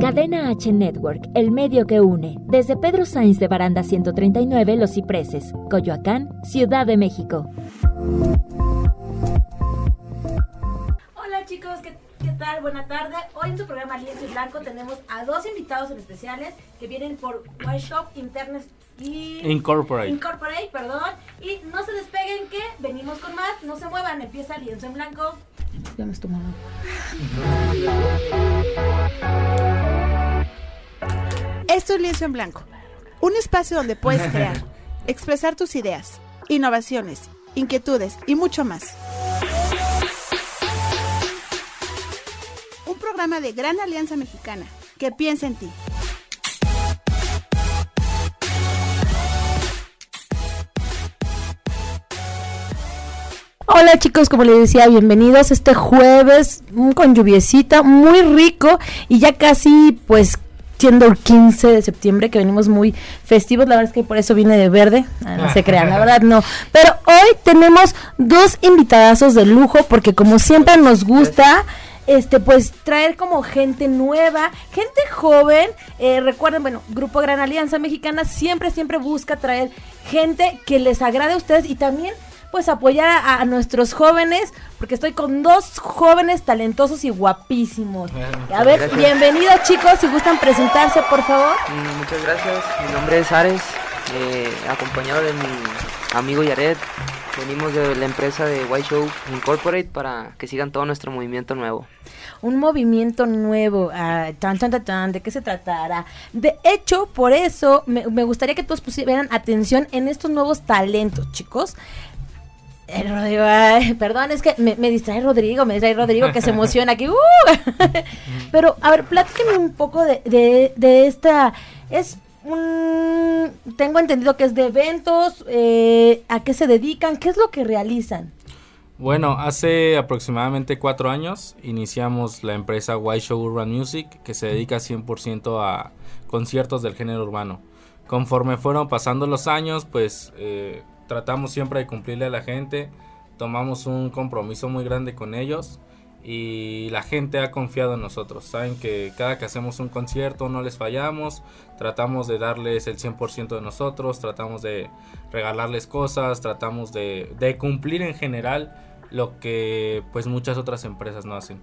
Cadena H Network, el medio que une. Desde Pedro Sainz de Baranda 139, Los Cipreses, Coyoacán, Ciudad de México. Hola chicos, ¿qué, qué tal? Buena tarde. Hoy en su programa Lienzo y Blanco tenemos a dos invitados especiales que vienen por White Shop Internet y Incorporate. Incorporate, perdón. Y no se despeguen que venimos con más. No se muevan, empieza Lienzo en Blanco. Ya me estoy tomando. Esto es Lienzo en Blanco, un espacio donde puedes crear, expresar tus ideas, innovaciones, inquietudes y mucho más. Un programa de Gran Alianza Mexicana que piensa en ti. Hola chicos, como les decía, bienvenidos este jueves mm, con lluviecita, muy rico y ya casi pues siendo el 15 de septiembre que venimos muy festivos, la verdad es que por eso vine de verde, Ah, no se crean, la verdad no. Pero hoy tenemos dos invitadazos de lujo porque como siempre nos gusta este pues traer como gente nueva, gente joven. Eh, recuerden, bueno, Grupo Gran Alianza Mexicana siempre, siempre busca traer gente que les agrade a ustedes y también pues apoyar a, a nuestros jóvenes, porque estoy con dos jóvenes talentosos y guapísimos. A ver, gracias. bienvenidos chicos, si gustan presentarse, por favor. Mm, Muchas gracias, mi nombre es Ares, eh, acompañado de mi amigo Yared. Venimos de la empresa de White Show Incorporate para que sigan todo nuestro movimiento nuevo. un movimiento nuevo. ah, tan, tan, tan, tan, ¿De qué se tratará? De hecho, por eso me, me gustaría que todos pusieran atención en estos nuevos talentos, chicos. Eh, Rodrigo, perdón, es que me, distrae Rodrigo, me distrae Rodrigo que se emociona aquí. ¡uh! Pero, a ver, platíquenme un poco de, de, de esta. Es un. Tengo entendido que es de eventos. eh, ¿A qué se dedican? ¿Qué es lo que realizan? Bueno, hace aproximadamente cuatro años iniciamos la empresa White Show Urban Music, que se dedica 100% a conciertos del género urbano. Conforme fueron pasando los años, pues eh, tratamos siempre de cumplirle a la gente, tomamos un compromiso muy grande con ellos y la gente ha confiado en nosotros. Saben que cada que hacemos un concierto no les fallamos, tratamos de darles el 100% de nosotros, tratamos de regalarles cosas, tratamos de, de cumplir en general lo que pues muchas otras empresas no hacen.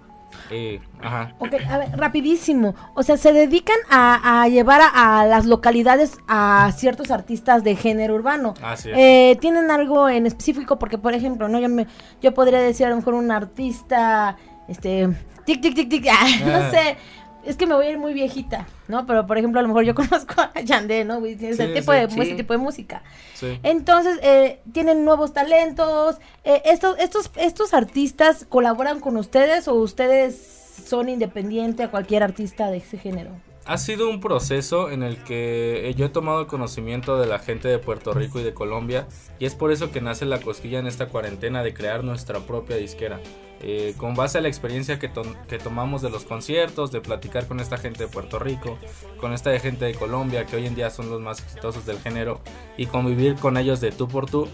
Eh, ajá. Ok, a ver, rapidísimo. O sea, se dedican a, a llevar a, a las localidades a ciertos artistas de género urbano. Así es. Eh, ¿Tienen algo en específico? Porque, por ejemplo, no yo, me, yo podría decir a lo mejor un artista, este, tic, tic, tic, tic, ah, no Ah. sé. Es que me voy a ir muy viejita, ¿no? Pero, por ejemplo, a lo mejor yo conozco a Yandé, ¿no? Ese, Sí, tipo, sí, de, sí. ese tipo de música. Entonces, eh, tienen nuevos talentos. Eh, estos, estos, estos artistas colaboran con ustedes o ustedes son independientes a cualquier artista de ese género. Ha sido un proceso en el que eh, yo he tomado conocimiento de la gente de Puerto Rico y de Colombia y es por eso que nace la cosquilla en esta cuarentena de crear nuestra propia disquera. Eh, con base a la experiencia que, to- que tomamos de los conciertos, de platicar con esta gente de Puerto Rico, con esta gente de Colombia que hoy en día son los más exitosos del género y convivir con ellos de tú por tú,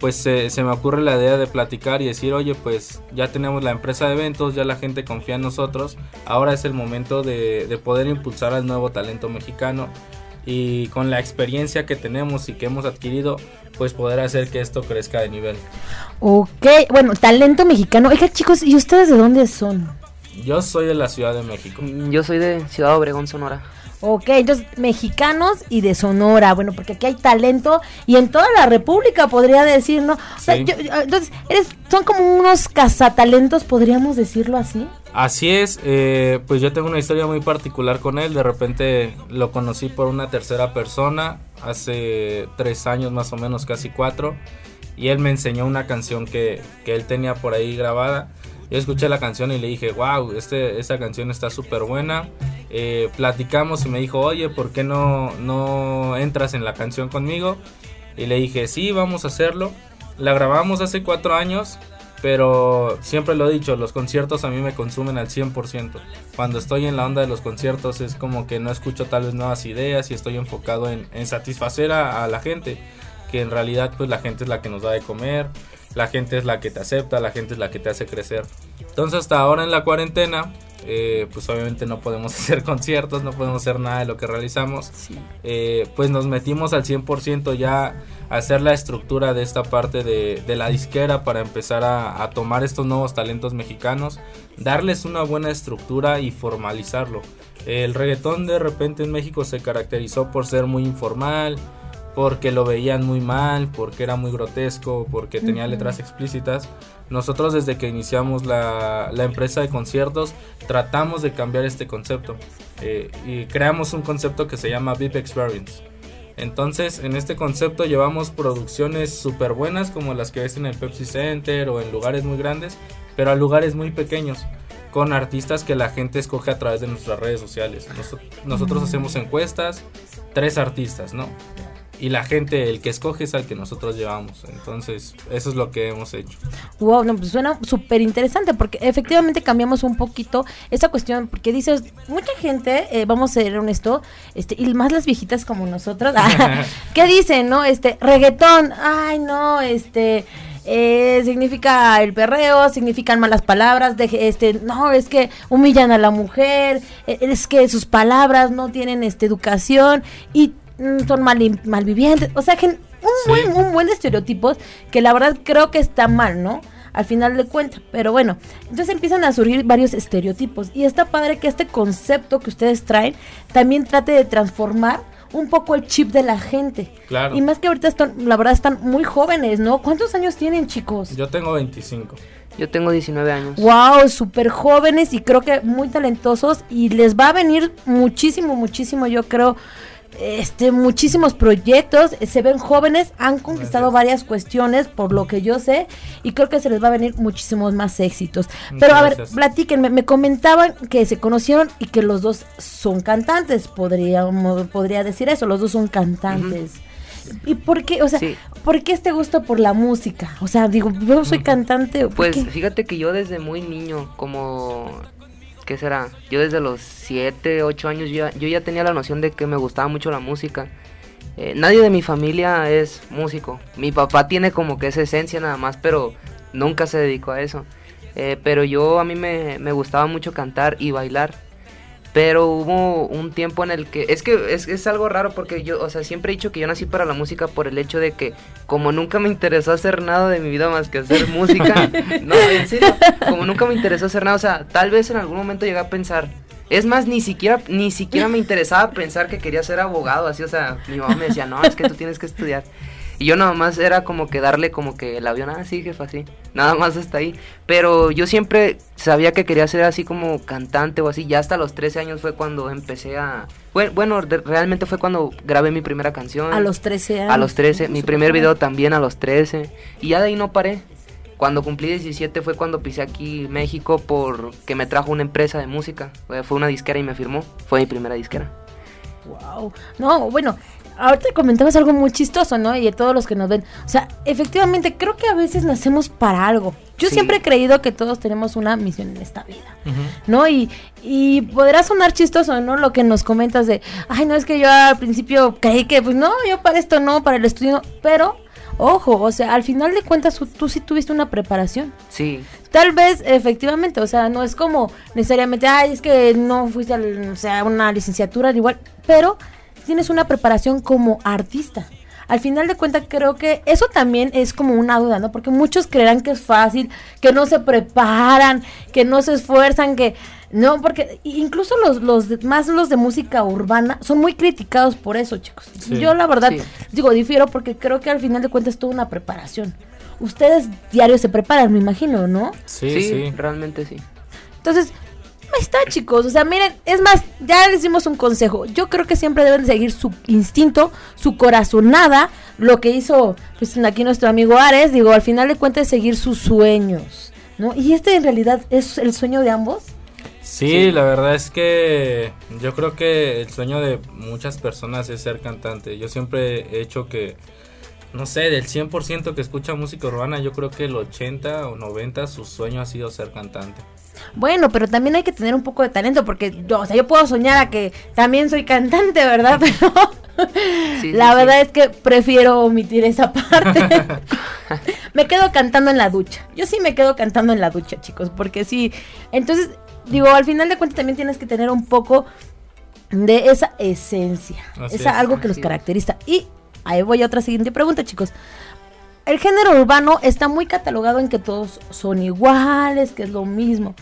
pues eh, se me ocurre la idea de platicar y decir, oye, pues ya tenemos la empresa de eventos, ya la gente confía en nosotros, ahora es el momento de, de poder impulsar al nuevo talento mexicano y con la experiencia que tenemos y que hemos adquirido, pues poder hacer que esto crezca de nivel. Ok, bueno, talento mexicano. Oiga, chicos, ¿y ustedes de dónde son? Yo soy de la Ciudad de México. Yo soy de Ciudad Obregón, Sonora. Ok, entonces mexicanos y de Sonora, bueno, porque aquí hay talento y en toda la República podría decir, ¿no? O sea, Sí. yo- yo- entonces, eres, son como unos cazatalentos, podríamos decirlo así. Así es, eh, pues yo tengo una historia muy particular con él. De repente lo conocí por una tercera persona hace tres años más o menos, casi cuatro. Y él me enseñó una canción que, que él tenía por ahí grabada. Yo escuché la canción y le dije, wow, esta canción está súper buena. Eh, platicamos y me dijo, oye, ¿por qué no, no entras en la canción conmigo? Y le dije, sí, vamos a hacerlo. La grabamos hace cuatro años, pero siempre lo he dicho, los conciertos a mí me consumen al 100%. Cuando estoy en la onda de los conciertos es como que no escucho tal vez nuevas ideas y estoy enfocado en, en satisfacer a, a la gente, que en realidad pues la gente es la que nos da de comer, la gente es la que te acepta, la gente es la que te hace crecer. Entonces hasta ahora en la cuarentena eh, pues obviamente no podemos hacer conciertos, no podemos hacer nada de lo que realizamos, eh, pues nos metimos al 100% ya a hacer la estructura de esta parte de, la disquera para empezar a, tomar estos nuevos talentos mexicanos, darles una buena estructura y formalizarlo. El reggaetón de repente en México se caracterizó por ser muy informal, porque lo veían muy mal, porque era muy grotesco, porque tenía letras explícitas. Nosotros desde que iniciamos la, empresa de conciertos tratamos de cambiar este concepto eh, y creamos un concepto que se llama VIP Experience. Entonces en este concepto llevamos producciones súper buenas como las que ves en el Pepsi Center o en lugares muy grandes, pero a lugares muy pequeños con artistas que la gente escoge a través de nuestras redes sociales. nosotros hacemos encuestas, tres artistas, ¿no? Y la gente, el que escoge es al que nosotros llevamos. Entonces, eso es lo que hemos hecho. Wow, no, pues suena súper interesante porque efectivamente cambiamos un poquito esa cuestión, porque dices, mucha gente, eh, vamos a ser honesto, este, y más las viejitas como nosotros, ¿qué dicen, no? Este, reggaetón, ay, no, este... Eh, significa el perreo, significan malas palabras, de, este, no, es que humillan a la mujer, e, es que sus palabras no tienen este educación y son mal, malvivientes, o sea, un, buen, un buen estereotipos que la verdad creo que está mal, ¿no? Al final de cuentas, pero bueno, entonces empiezan a surgir varios estereotipos y está padre que este concepto que ustedes traen también trate de transformar un poco el chip de la gente. Claro. Y más que ahorita están, la verdad están muy jóvenes, ¿no? ¿Cuántos años tienen, chicos? Yo tengo 25. Yo tengo 19 años. Wow, súper jóvenes y creo que muy talentosos y les va a venir muchísimo, muchísimo, yo creo, este, muchísimos proyectos, se ven jóvenes, han conquistado varias cuestiones, por lo que yo sé, y creo que se les va a venir muchísimos más éxitos. Pero a ver, platíquenme, me comentaban que se conocieron y que los dos son cantantes, podríamos, podría decir eso, los dos son cantantes. ¿Y por qué, o sea, por qué este gusto por la música? O sea, digo, yo soy cantante. Pues fíjate que yo desde muy niño, como ¿qué será? Yo desde los 7, 8 años ya, yo ya tenía la noción de que me gustaba mucho la música. Eh, nadie de mi familia es músico. Mi papá tiene como que esa esencia nada más, pero nunca se dedicó a eso. Eh, pero yo a mí me, me gustaba mucho cantar y bailar. Pero hubo un tiempo en el que. Es que es, es, algo raro porque yo, o sea, siempre he dicho que yo nací para la música por el hecho de que, como nunca me interesó hacer nada de mi vida más que hacer música. no, en serio. Como nunca me interesó hacer nada, o sea, tal vez en algún momento llegué a pensar. Es más, ni siquiera, ni siquiera me interesaba pensar que quería ser abogado, así, o sea, mi mamá me decía, no, es que tú tienes que estudiar. Y yo nada más era como que darle como que el avión, ah, sí, jefa, sí. Nada más hasta ahí. Pero yo siempre sabía que quería ser así como cantante o así. Ya hasta los 13 años fue cuando empecé a... Bueno, realmente fue cuando grabé mi primera canción. A los 13 años. A los 13. Mi primer video también a los 13. Y ya de ahí no paré. Cuando cumplí 17 fue cuando pisé aquí México porque me trajo una empresa de música. Fue una disquera y me firmó. Fue mi primera disquera. Wow. No, bueno, ahorita comentabas algo muy chistoso, ¿no? Y de todos los que nos ven. O sea, efectivamente, creo que a veces nacemos para algo. Yo siempre he creído que todos tenemos una misión en esta vida, ¿no? Y, y podrá sonar chistoso, ¿no? Lo que nos comentas de, ay, no es que yo al principio creí que, pues no, yo para esto no, para el estudio no, pero ojo, o sea, al final de cuentas tú sí tuviste una preparación. Sí. Tal vez, efectivamente, o sea, no es como necesariamente, ay, es que no fuiste a, o sea, una licenciatura, igual, pero tienes una preparación como artista. Al final de cuentas creo que eso también es como una duda, ¿no? Porque muchos creerán que es fácil, que no se preparan, que no se esfuerzan, que no, porque incluso los, los más los de música urbana son muy criticados por eso, chicos. Yo la verdad digo, difiero porque creo que al final de cuentas es toda una preparación. Ustedes diario se preparan, me imagino, ¿no? Sí, sí, realmente sí. Entonces, Ahí está, chicos. O sea, miren, es más, ya les dimos un consejo. Yo creo que siempre deben seguir su instinto, su corazonada, lo que hizo pues aquí nuestro amigo Ares. Digo, al final de cuentas, seguir sus sueños, ¿no? Y este en realidad es el sueño de ambos. Sí, la verdad es que yo creo que el sueño de muchas personas es ser cantante. Yo siempre he hecho que, no sé, del 100% que escucha música urbana, yo creo que el 80 o 90 su sueño ha sido ser cantante. Bueno, pero también hay que tener un poco de talento porque yo, o sea, yo puedo soñar a que también soy cantante, ¿verdad? Pero la verdad es que prefiero omitir esa parte. me quedo cantando en la ducha. Yo sí me quedo cantando en la ducha, chicos, porque sí. Entonces, digo, al final de cuentas también tienes que tener un poco de esa esencia, Así esa es. algo que los caracteriza. Y ahí voy a otra siguiente pregunta, chicos. El género urbano está muy catalogado en que todos son iguales, que es lo mismo.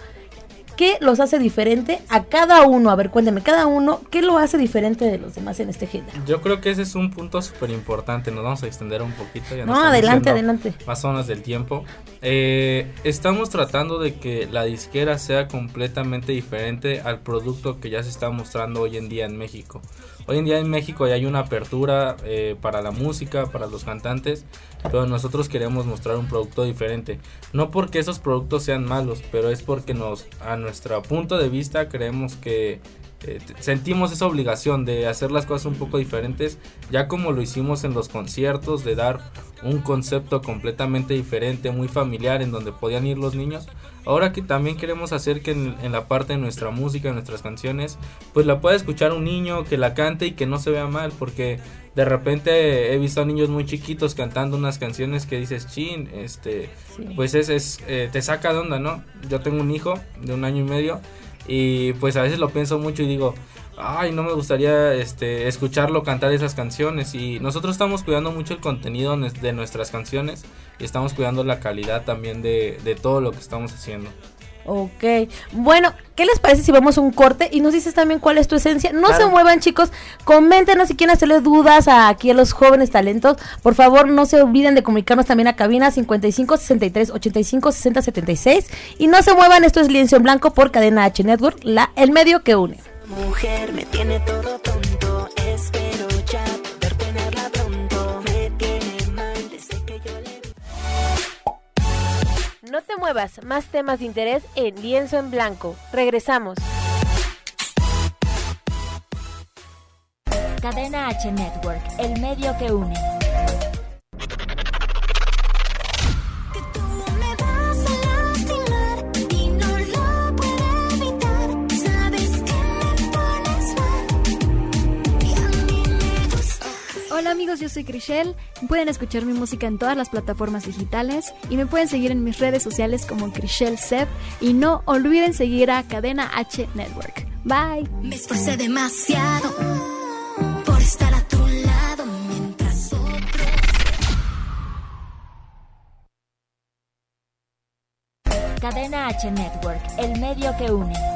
¿Qué los hace diferente a cada uno? A ver, cuéntame, cada uno, ¿qué lo hace diferente de los demás en este género? Yo creo que ese es un punto súper importante. Nos vamos a extender un poquito. Ya No, adelante, adelante. Más zonas del tiempo. Eh, estamos tratando de que la disquera sea completamente diferente al producto que ya se está mostrando hoy en día en México. Hoy en día en México ya hay una apertura eh, para la música, para los cantantes, pero nosotros queremos mostrar un producto diferente. No porque esos productos sean malos, pero es porque nos, a nuestro punto de vista creemos que eh, sentimos esa obligación de hacer las cosas un poco diferentes, ya como lo hicimos en los conciertos, de dar un concepto completamente diferente, muy familiar, en donde podían ir los niños. Ahora que también queremos hacer que en, en la parte de nuestra música, en nuestras canciones, pues la pueda escuchar un niño, que la cante y que no se vea mal, porque de repente he visto a niños muy chiquitos cantando unas canciones que dices, chin, este, Sí. pues es, es eh, te saca de onda, ¿no? Yo tengo un hijo de un año y medio y pues a veces lo pienso mucho y digo, ay, no me gustaría este, escucharlo cantar esas canciones y nosotros estamos cuidando mucho el contenido de nuestras canciones y estamos cuidando la calidad también de, de todo lo que estamos haciendo. Ok, bueno, ¿qué les parece si vamos a un corte y nos dices también cuál es tu esencia? No Claro. se muevan chicos, coméntenos si quieren hacerle dudas a, aquí a los jóvenes talentos. Por favor, no se olviden de comunicarnos también a cabina 55 63 85 60 76 y no se muevan, esto es Lienzo en Blanco por Cadena H Network, la, el medio que une. Mujer me tiene todo tonto, te muevas, más temas de interés en Lienzo en Blanco. Regresamos. Cadena H Network, el medio que une. Amigos, yo soy Crishel. Pueden escuchar mi música en todas las plataformas digitales y me pueden seguir en mis redes sociales como Crishel Sep y no olviden seguir a Cadena H Network. Bye. Me esforcé demasiado por estar a tu lado mientras otros. Cadena H Network, el medio que une.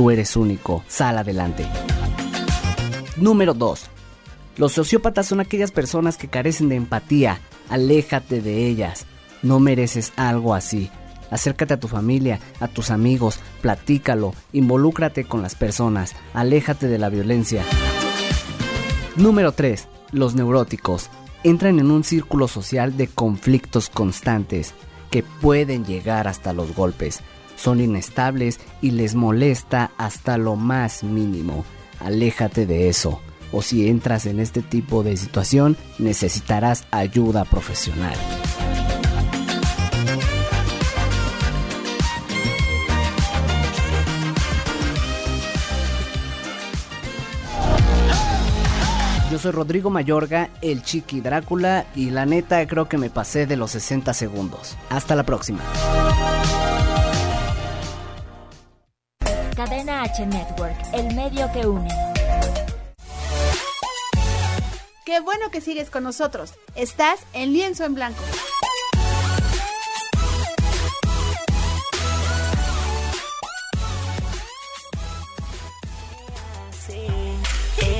Tú eres único, sal adelante. Número 2. Los sociópatas son aquellas personas que carecen de empatía. Aléjate de ellas. No mereces algo así. Acércate a tu familia, a tus amigos, platícalo, involúcrate con las personas, aléjate de la violencia. Número 3. Los neuróticos entran en un círculo social de conflictos constantes que pueden llegar hasta los golpes. Son inestables y les molesta hasta lo más mínimo. Aléjate de eso. O si entras en este tipo de situación, necesitarás ayuda profesional. Yo soy Rodrigo Mayorga, el Chiqui Drácula, y la neta creo que me pasé de los 60 segundos. Hasta la próxima. Cadena H Network, el medio que une. Qué bueno que sigues con nosotros. Estás en Lienzo en Blanco.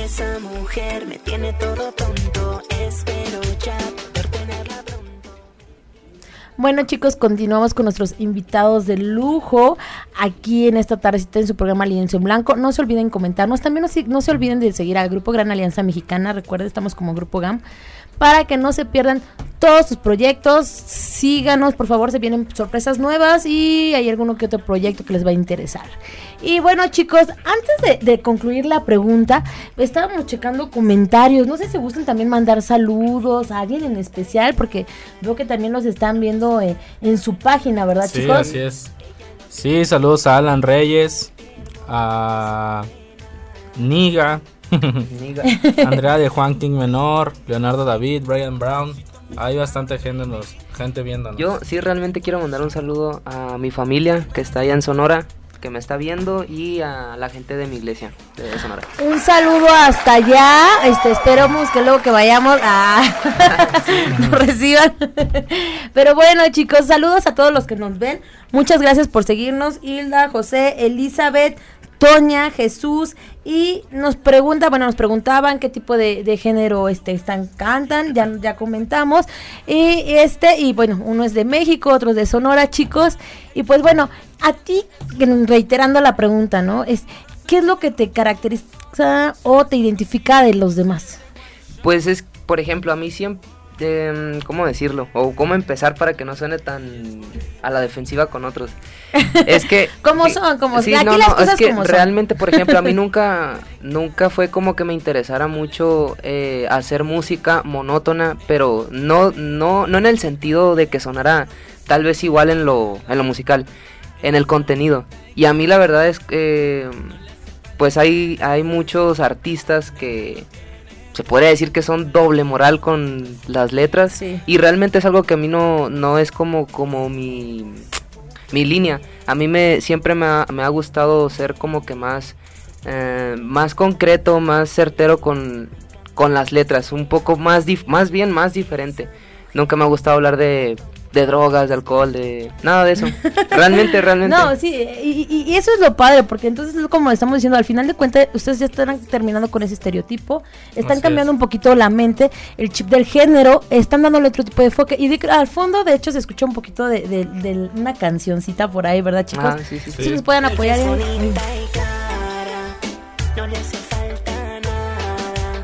Esa mujer me tiene todo tonto. Espero ya. Bueno chicos, continuamos con nuestros invitados de lujo aquí en esta tardecita en su programa Alianza en Blanco. No se olviden comentarnos, también no, se- no se olviden de seguir al Grupo Gran Alianza Mexicana, recuerden, estamos como Grupo GAM. Para que no se pierdan todos sus proyectos. Síganos, por favor, se vienen sorpresas nuevas y hay alguno que otro proyecto que les va a interesar. Y bueno, chicos, antes de, de concluir la pregunta, estábamos checando comentarios. No sé si gustan también mandar saludos a alguien en especial, porque veo que también los están viendo eh, en su página, ¿verdad, Sí, chicos? así es. Sí, saludos a Alan Reyes, a Niga. Andrea de Juan King Menor, Leonardo David, Brian Brown. Hay bastante gente, nos- gente viéndonos. Yo sí realmente quiero mandar un saludo a mi familia que está allá en Sonora, que me está viendo, y a la gente de mi iglesia de Sonora. Un saludo hasta allá. Este, esperamos que luego que vayamos a nos reciban. Pero bueno, chicos, saludos a todos los que nos ven. Muchas gracias por seguirnos. Hilda, José, Elizabeth, Toña, Jesús y nos pregunta, bueno, nos preguntaban qué tipo de, género este están cantan, ya ya comentamos. Y este y bueno, uno es de México, otro es de Sonora, chicos. Y pues bueno, a ti reiterando la pregunta, ¿no? Es ¿qué es lo que te caracteriza o te identifica de los demás? Pues es, por ejemplo, a mí siempre, em, ¿cómo decirlo? O cómo empezar para que no suene tan a la defensiva con otros. Es que... ¿Cómo son? ¿Cómo sí, son? no, Aquí las no, cosas es que como son. realmente, por ejemplo, a mí nunca, nunca fue como que me interesara mucho eh, hacer música monótona, pero no, no, no en el sentido de que sonara tal vez igual en lo, en lo musical, en el contenido. Y a mí la verdad es que, pues hay, hay muchos artistas que se puede decir que son doble moral con las letras Sí. y realmente es algo que a mí no, no es como, como mi, mi línea. A mí me siempre me ha, me ha gustado ser como que más, eh, más concreto, más certero con, con las letras, un poco más, dif- más bien más diferente. Nunca me ha gustado hablar de, de drogas, de alcohol, de nada de eso. Realmente, realmente. No, sí, y, y- y eso es lo padre, porque entonces es como estamos diciendo, al final de cuentas, ustedes ya están terminando con ese estereotipo, están Así cambiando es. un poquito la mente, el chip del género, están dándole otro tipo de enfoque, y de- al fondo, de hecho, se escucha un poquito de, de- de una cancioncita por ahí, ¿verdad, chicos? Ah, sí, sí, sí. Si nos pueden apoyar en-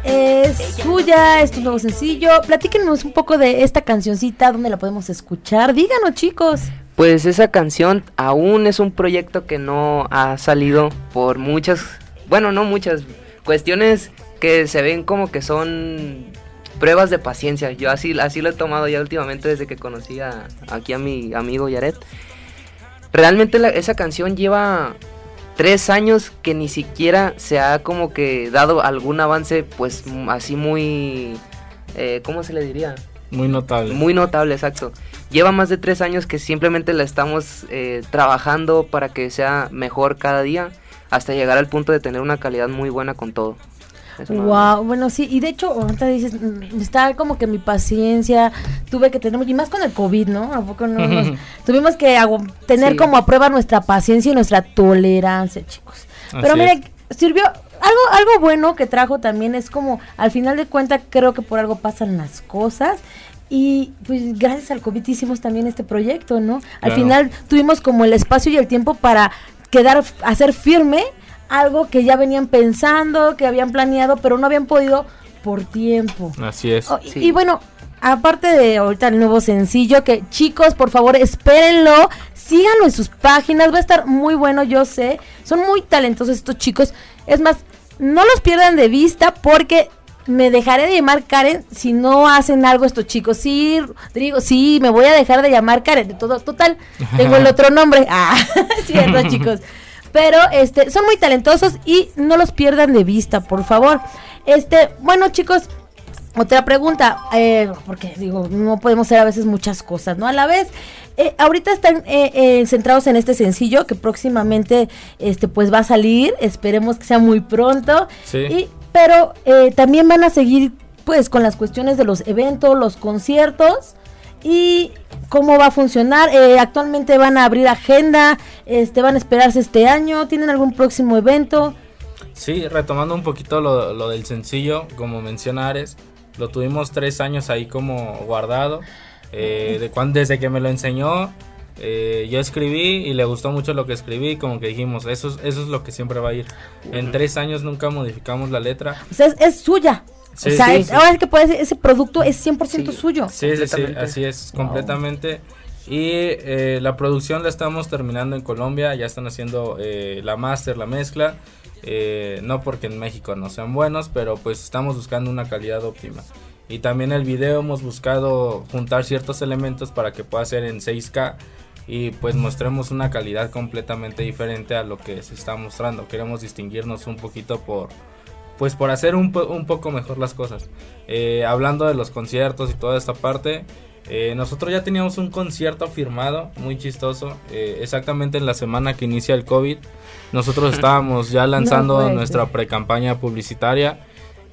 Es suya, es tu nuevo sencillo. Platíquenos un poco de esta cancioncita, dónde la podemos escuchar. Díganos, chicos. Pues esa canción aún es un proyecto que no ha salido por muchas, bueno, no muchas cuestiones que se ven como que son pruebas de paciencia. Yo así, así lo he tomado ya últimamente desde que conocí a, aquí a mi amigo Yaret. Realmente esa canción lleva tres años que ni siquiera se ha como que dado algún avance, pues así muy, eh, ¿cómo se le diría? Muy notable. Muy notable, exacto. Lleva más de tres años que simplemente la estamos eh, trabajando para que sea mejor cada día hasta llegar al punto de tener una calidad muy buena con todo. Eso. Wow, bueno, sí, y de hecho, ahorita dices, mm, está como que mi paciencia, tuve que tener, y más con el COVID, ¿no? ¿A poco no? Nos- tuvimos que tener Sí. como a prueba nuestra paciencia y nuestra tolerancia, chicos. Pero Así es. sirvió, algo, algo bueno que trajo también es como, al final de cuentas, creo que por algo pasan las cosas. Y pues gracias al COVID hicimos también este proyecto, ¿no? Al Claro. final tuvimos como el espacio y el tiempo para quedar, hacer firme algo que ya venían pensando, que habían planeado, pero no habían podido por tiempo. Así es. Oh, y- Sí. Y bueno, aparte de ahorita el nuevo sencillo, que chicos, por favor, espérenlo, síganlo en sus páginas, va a estar muy bueno, yo sé. Son muy talentosos estos chicos. Es más, no los pierdan de vista porque me dejaré de llamar Karen si no hacen algo estos chicos. Sí, Rodrigo, sí, me voy a dejar de llamar Karen. De todo, total, tengo el otro nombre. Ah, cierto, chicos. Pero este, son muy talentosos y no los pierdan de vista, por favor. Este, bueno, chicos, otra pregunta, eh, porque digo, no podemos hacer a veces muchas cosas, ¿no? A la vez, eh, ahorita están eh, eh, centrados en este sencillo que próximamente, este, pues va a salir. Esperemos que sea muy pronto. Sí. Y, pero eh, también van a seguir, pues, con las cuestiones de los eventos, los conciertos y cómo va a funcionar. Eh, actualmente van a abrir agenda, este, van a esperarse este año. ¿Tienen algún próximo evento? Sí, retomando un poquito lo, lo del sencillo, como menciona Ares, lo tuvimos tres años ahí como guardado. eh, de cuan- desde que me lo enseñó, eh, yo escribí y le gustó mucho lo que escribí, como que dijimos, eso es, eso es lo que siempre va a ir. En tres años nunca modificamos la letra. O sea, es, es suya. Sí, o sea, sí, es- sí. ahora que puede ser- ese producto es 100% Sí. suyo. Sí, sí, sí, así es, completamente. Y eh, la producción la estamos terminando en Colombia, ya están haciendo eh, la máster, la mezcla. eh, no porque en México no sean buenos, pero pues estamos buscando una calidad óptima. Y también el video hemos buscado juntar ciertos elementos para que pueda ser en 6K y pues mostremos una calidad completamente diferente a lo que se está mostrando. Queremos distinguirnos un poquito por pues por hacer un, po- un poco mejor las cosas. Eh, hablando de los conciertos y toda esta parte, eh, nosotros ya teníamos un concierto firmado, muy chistoso, eh, exactamente en la semana que inicia el COVID. Nosotros estábamos ya lanzando nuestra pre-campaña publicitaria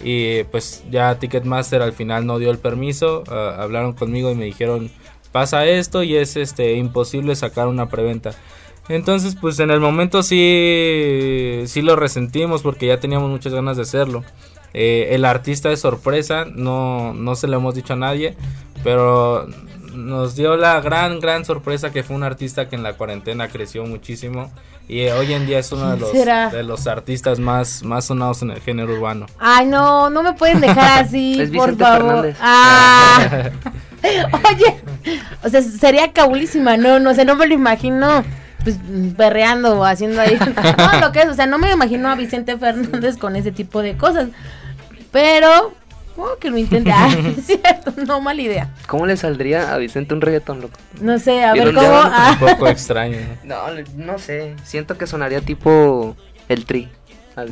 y pues ya Ticketmaster al final no dio el permiso, ah, hablaron conmigo y me dijeron pasa esto y es este imposible sacar una preventa. Entonces, pues en el momento sí, sí lo resentimos porque ya teníamos muchas ganas de hacerlo. Eh, el artista de sorpresa, no, no se lo hemos dicho a nadie, pero nos dio la gran, gran sorpresa que fue un artista que en la cuarentena creció muchísimo y eh, hoy en día es uno de ¿Quién los, de los artistas más, más sonados en el género urbano. Ay, no, no me pueden dejar así, Es por Vicente favor. Fernández. Ah. Oye, o sea, sería cabulísima, no, no sé, no me lo imagino pues berreando o haciendo ahí. No, lo que es, o sea, no me imagino a Vicente Fernández con ese tipo de cosas. Pero, oh, que lo intente. Ah, es cierto, no mala idea. ¿Cómo le saldría a Vicente un reggaetón, loco? No sé, a ¿Y ver cómo. ah. Un poco extraño. ¿no? No, sé. Siento que sonaría tipo el tri. No,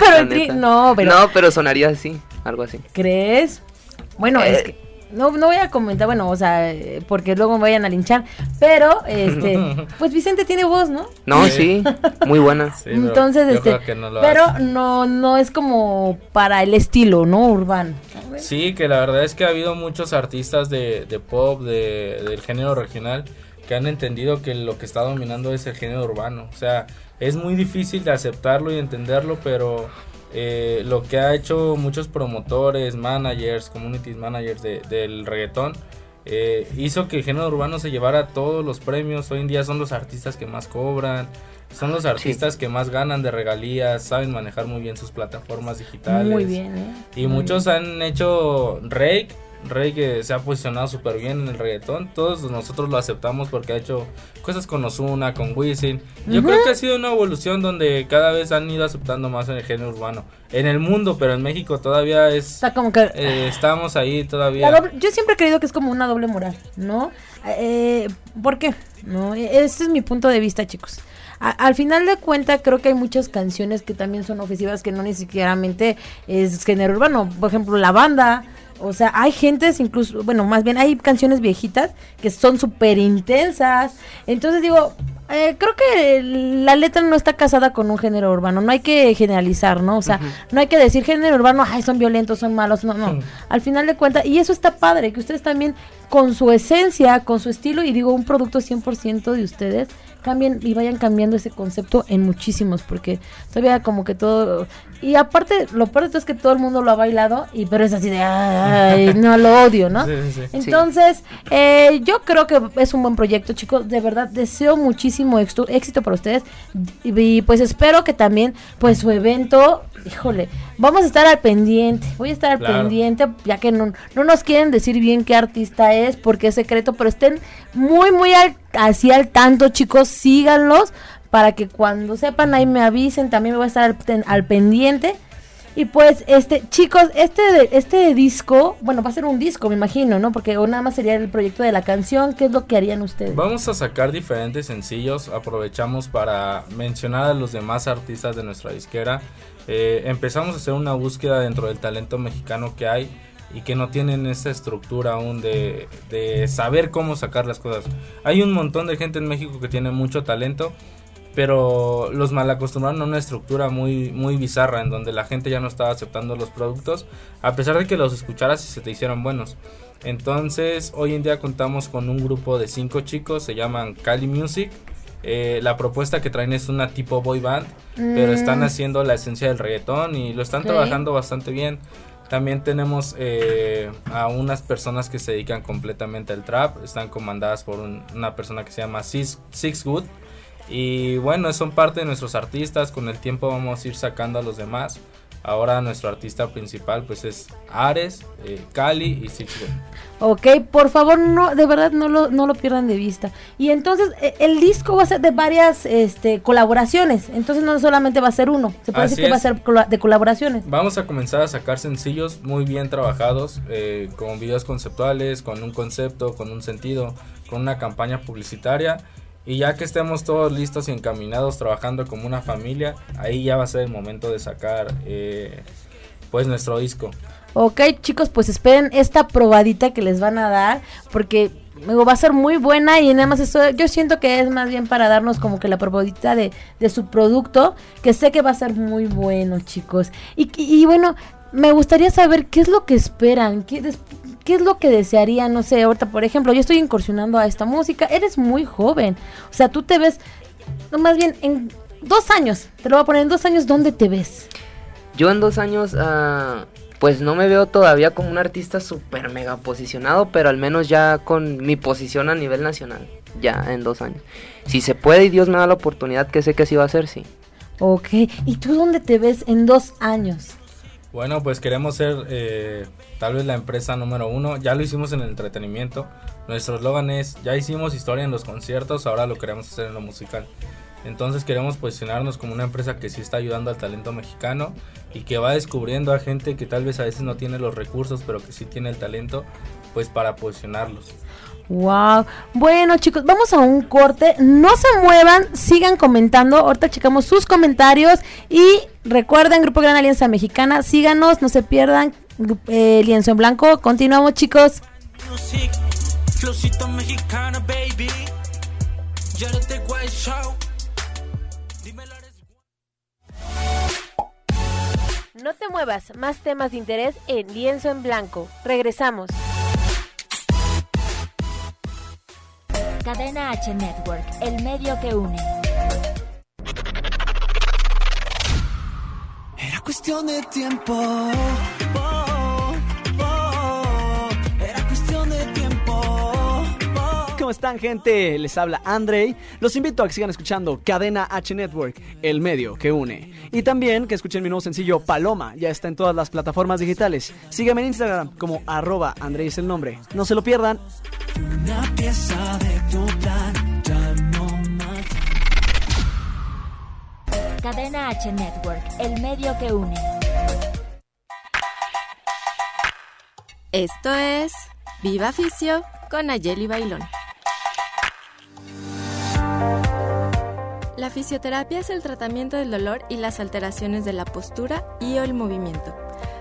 pero el tri- no, pero No, pero sonaría así, algo así. ¿Crees? Bueno, es Eh. que no, no voy a comentar, bueno, o sea, porque luego me vayan a linchar, pero este, pues Vicente tiene voz, ¿no? No, sí, muy buena. Sí, pero Entonces, este, creo que no lo pero hace. no no es como para el estilo, ¿no? Urbano. Sí, que la verdad es que ha habido muchos artistas de, de pop, de, del género regional, que han entendido que lo que está dominando es el género urbano. O sea, es muy difícil de aceptarlo y entenderlo, pero eh, lo que ha hecho muchos promotores, managers, community managers de- del reggaetón, eh, hizo que el género urbano se llevara todos los premios. Hoy en día son los artistas que más cobran, son los artistas que más ganan de regalías, saben manejar muy bien sus plataformas digitales. Muy bien, ¿eh? Y Muy muchos bien. han hecho Rake, Rake que se ha posicionado súper bien en el reggaetón. Todos nosotros lo aceptamos porque ha hecho cosas con Ozuna, con Wisin. Yo creo que ha sido una evolución donde cada vez han ido aceptando más en el género urbano. En el mundo, pero en México todavía es... Está como que eh, estamos ahí todavía. Doble- yo siempre he creído que es como una doble moral, ¿no? Eh, ¿Por qué? No, E- este es mi punto de vista, chicos. A- al final de cuentas, creo que hay muchas canciones que también son ofensivas que no ni siquiera es género urbano. Por ejemplo, la banda. O sea, hay gentes incluso, bueno, más bien hay canciones viejitas que son súper intensas. Entonces digo, eh, creo que la letra no está casada con un género urbano. No hay que generalizar, ¿no? O sea, no hay que decir género urbano, ay, son violentos, son malos. No, no. Al final de cuentas, y eso está padre, que ustedes también con su esencia, con su estilo, y digo, un producto 100% de ustedes, cambien y vayan cambiando ese concepto en muchísimos, porque todavía como que todo... Y aparte, lo peor de todo es que todo el mundo lo ha bailado, y pero es así de, ay, no lo odio, ¿no? Sí, sí, sí. Entonces, eh, yo creo que es un buen proyecto, chicos. De verdad, deseo muchísimo éxito, éxito para ustedes. Y, y, pues espero que también, pues su evento, híjole, vamos a estar al pendiente. Voy a estar al Claro. pendiente, ya que no, no nos quieren decir bien qué artista es, porque es secreto, pero estén muy, muy al, así al tanto, chicos. Síganlos para que cuando sepan ahí me avisen. También me voy a estar al, pendiente. Y pues, este, chicos, este, este disco, bueno, va a ser un disco, me imagino, ¿no? Porque nada más sería el proyecto de la canción, ¿qué es lo que harían ustedes? Vamos a sacar diferentes sencillos. Aprovechamos para mencionar a los demás artistas de nuestra disquera. Eh, empezamos a hacer una búsqueda dentro del talento mexicano que hay y que no tienen esta estructura aún de, de saber cómo sacar las cosas. Hay un montón de gente en México que tiene mucho talento, pero los malacostumbraron a una estructura muy, muy bizarra en donde la gente ya no estaba aceptando los productos, a pesar de que los escucharas y se te hicieran buenos. Entonces, hoy en día contamos con un grupo de cinco chicos, se llaman Cali Music. Eh, la propuesta que traen es una tipo boy band, pero están Mm. haciendo la esencia del reggaetón y lo están trabajando bastante bien. También tenemos eh, a unas personas que se dedican completamente al trap, están comandadas por un- una persona que se llama Six, Six Good. Y bueno, son parte de nuestros artistas, con el tiempo vamos a ir sacando a los demás. Ahora nuestro artista principal pues es Ares, eh, Cali y Sixgo. Ok, por favor, no, de verdad no lo, no lo pierdan de vista. Y entonces, eh, el disco va a ser de varias este, colaboraciones. Entonces, no solamente va a ser uno. Se puede Así decir que va a es. ser de colaboraciones. Vamos a comenzar a sacar sencillos muy bien trabajados, eh, con videos conceptuales, con un concepto, con un sentido, con una campaña publicitaria. Y ya que estemos todos listos y encaminados trabajando como una familia, ahí ya va a ser el momento de sacar eh, pues nuestro disco. Ok, chicos, pues esperen esta probadita que les van a dar. Porque luego va a ser muy buena. Y nada más eso, yo siento que es más bien para darnos como que la probadita de, de su producto. Que sé que va a ser muy bueno, chicos. Y bueno, me gustaría saber qué es lo que esperan. ¿Qué, es lo que desearían? No sé, ahorita, por ejemplo, yo estoy incursionando a esta música. Eres muy joven. O sea, tú te ves, no, más bien, en dos años. Te lo voy a poner en dos años, ¿dónde te ves? Yo en dos años, ah, pues no me veo todavía como un artista súper mega posicionado, pero al menos ya con mi posición a nivel nacional, ya en dos años. Si se puede y Dios me da la oportunidad, que sé que así va a ser, sí. Ok, ¿y tú dónde te ves en dos años? Bueno, pues queremos ser eh, tal vez la empresa número uno. Ya lo hicimos en el entretenimiento. Nuestro eslogan es, ya hicimos historia en los conciertos, ahora lo queremos hacer en lo musical. Entonces queremos posicionarnos como una empresa que sí está ayudando al talento mexicano y que va descubriendo a gente que tal vez a veces no tiene los recursos, pero que sí tiene el talento, pues para posicionarlos. Wow. Bueno, chicos, vamos a un corte. No se muevan, sigan comentando. Ahorita checamos sus comentarios. Y recuerden, Grupo Gran Alianza Mexicana, síganos, no se pierdan. Eh, Lienzo en Blanco. Continuamos, chicos. No te muevas, más temas de interés en Lienzo en Blanco. Regresamos. Cadena H Network, el medio que une. Era cuestión de tiempo. Oh, oh, era cuestión de tiempo. Oh. ¿Cómo están, gente? Les habla Andrei. Los invito a que sigan escuchando Cadena H Network, el medio que une. Y también que escuchen mi nuevo sencillo Paloma. Ya está en todas las plataformas digitales. Síganme en Instagram como arroba Andrei es el nombre. No se lo pierdan. Una pieza de tu plan, ya no más. Cadena H Network, el medio que une. Esto es Viva Fisio con Ayeli Bailón. La fisioterapia es el tratamiento del dolor y las alteraciones de la postura y o el movimiento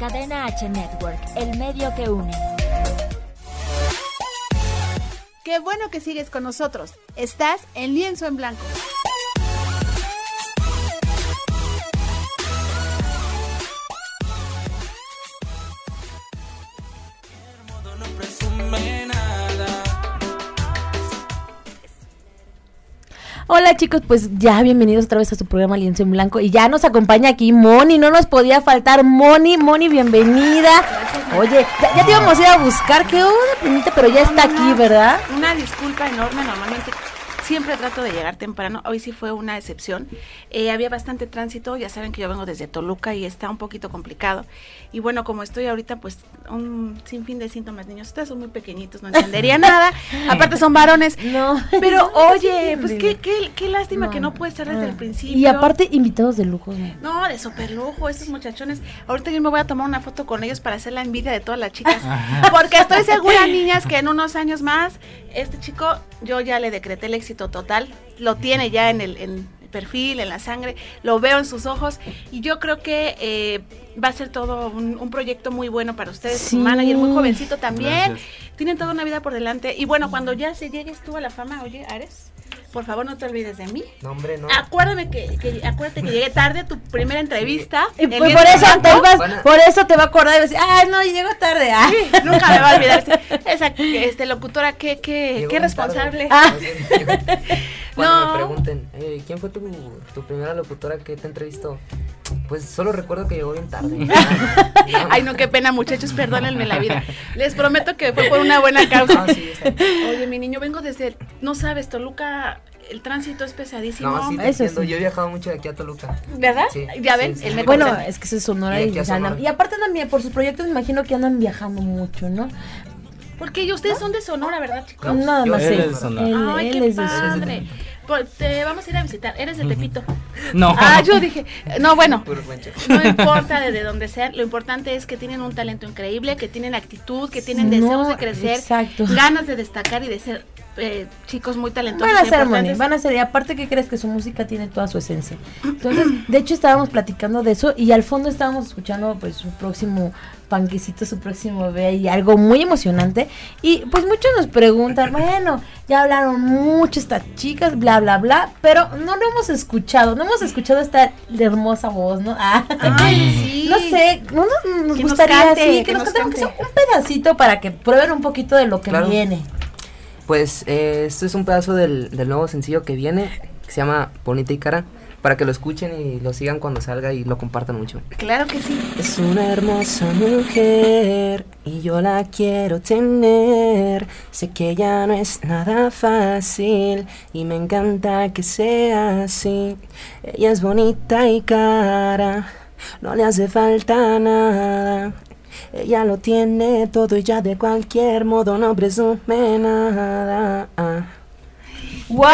Cadena H Network, el medio que une. Qué bueno que sigues con nosotros. Estás en Lienzo en Blanco. Hola chicos, pues ya bienvenidos otra vez a su programa Lienzo en Blanco y ya nos acompaña aquí Moni, no nos podía faltar Moni, Moni bienvenida. Oye, ya, ya te íbamos a ir a buscar, qué onda, primita, pero ya está aquí. ¿verdad? Una disculpa enorme, normalmente siempre trato de llegar temprano. Hoy sí fue una excepción. Eh, había bastante tránsito. Ya saben que yo vengo desde Toluca y está un poquito complicado. Y bueno, como estoy ahorita, pues un sinfín de síntomas, niños. Ustedes son muy pequeñitos, no entendería nada. Aparte son varones. No. Pero oye, pues qué, qué, qué lástima que no puede estar desde el principio. Y aparte, invitados de lujo. ¿no? No, de super lujo, estos muchachones. Ahorita yo me voy a tomar una foto con ellos para hacer la envidia de todas las chicas. Porque estoy segura, niñas, que en unos años más, este chico, yo ya le decreté el éxito total. Lo tiene ya en el, en el perfil, en la sangre, lo veo en sus ojos. Y yo creo que eh, va a ser todo un, un proyecto muy bueno para ustedes. Sí. Su manager, muy jovencito también. Gracias. Tienen toda una vida por delante. Y bueno, cuando ya se llegues tú a la fama, oye, Ares. Por favor, no te olvides de mí. No, hombre, no. Acuérdame que, que- acuérdate que llegué tarde a tu primera entrevista. Pues por eso te ibas, por eso te va a acordar y va a decir, ah, no, llegó tarde. Ah. Sí, nunca me va a olvidar. Esa este, locutora, qué, qué, qué responsable. tarde. Cuando No. me pregunten, "Eh, ¿quién fue tu, tu primera locutora que te entrevistó? Pues solo recuerdo que llegó bien tarde. Ay, no, qué pena, muchachos, perdónenme la vida. Les prometo que fue por una buena causa. No, sí, está- Oye, mi niño, vengo desde, no sabes, Toluca, el tránsito es pesadísimo. No, sí, te Eso entiendo. sí. Yo he viajado mucho de aquí a Toluca. ¿Verdad? Sí, ya sí, ven, sí. él me Bueno, es que eso es Sonora Y Sonora. y aparte también por sus proyectos me imagino que andan viajando mucho, ¿no? Porque ustedes son de Sonora, ¿verdad, chicos? No, Nada más él él. es de Sonora. Él, Ay, qué es de Sonora. padre. Te vamos a ir a visitar. Eres de Tepito. No. Ah, yo dije, no, bueno, no importa de, de dónde sean, lo importante es que tienen un talento increíble, que tienen actitud, que tienen No, deseos de crecer, exacto. ganas de destacar y de ser eh, chicos muy talentosos. Van a ser, Moni, van a ser. Y aparte que crees que su música tiene toda su esencia. Entonces, de hecho estábamos platicando de eso y al fondo estábamos escuchando pues su próximo panquecito, su próximo bebé y algo muy emocionante. Y pues muchos nos preguntan, bueno, ya hablaron mucho estas chicas, bla, bla, bla, pero no lo hemos escuchado, no hemos escuchado esta hermosa voz, ¿no? Ah. Ay, sí. No sé, no, no, nos Que nos gustaría cante, así, que, que nos, nos cante. un pedacito para que prueben un poquito de lo que Claro. viene. Pues eh, esto es un pedazo del, del nuevo sencillo que viene, que se llama Bonita y Cara, para que lo escuchen y lo sigan cuando salga y lo compartan mucho. Claro que sí. Es una hermosa mujer y yo la quiero tener. Sé que ya no es nada fácil y me encanta que sea así. Ella es bonita y cara, no le hace falta nada. Ella lo tiene todo y ya de cualquier modo no presume nada. ¡Wow!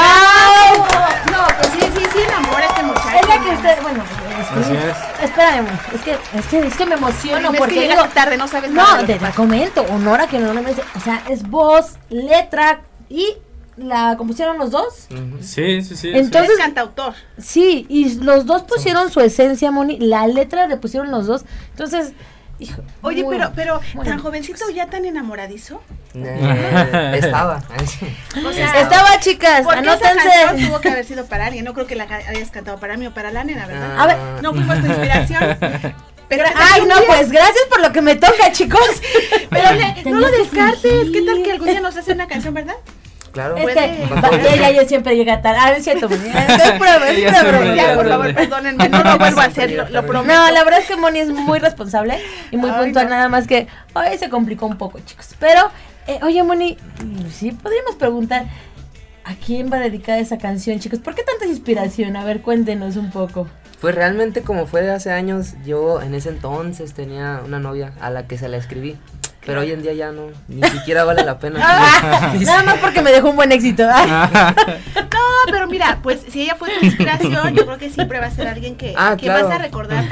No, pues sí, sí, sí, enamora a este muchacho. Es la que usted, bueno, es que- Así es. espérame, es que, es que, es que me emociono porque que digo, tarde, no sabes nada. no, te, pasa. comento, honora que no me dice, o sea, es voz, letra y la compusieron los dos. Sí, sí, sí. Entonces- Eres cantautor. Sí, y los dos pusieron su esencia, Moni, la letra le pusieron los dos. Entonces, hijo, Oye, muy- pero, pero, muy tan jovencito ya tan enamoradizo. Eh, estaba. O sea, Estaba, chicas, Porque esa anótense. canción tuvo que haber sido para alguien. No creo que la hayas cantado para mí o para la nena, ¿verdad? Ah. A ver, No fuimos tu inspiración. Pero ¿qué tal Ay, no, día- pues gracias por lo que me toca, chicos. Pero no lo descartes. fingir. ¿Qué tal que algún día nos hace una canción, verdad? Claro. Es que ella, ella siempre llega tarde. Ah, es cierto, Moni. Es prueba, es Ella llega Ya, por favor, perdónenme. No lo vuelvo a hacer, lo, lo prometo. No, la verdad es que Moni es muy responsable y muy Ay, puntual, no. nada más que hoy se complicó un poco, chicos. Pero, eh, oye, Moni, sí podríamos preguntar a quién va dedicada esa canción, chicos. ¿Por qué tanta inspiración? A ver, cuéntenos un poco. Pues realmente como fue de hace años, yo en ese entonces tenía una novia a la que se la escribí. Pero hoy en día ya no, ni siquiera vale la pena. Ah, nada más porque me dejó un buen éxito. No, pero mira, pues si ella fue tu inspiración, yo creo que siempre va a ser alguien que, Ah, que claro. vas a recordar.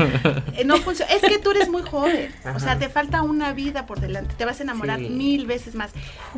Eh, no funciona. Es que tú eres muy joven. O sea, te falta una vida por delante. Te vas a enamorar Sí. mil veces más.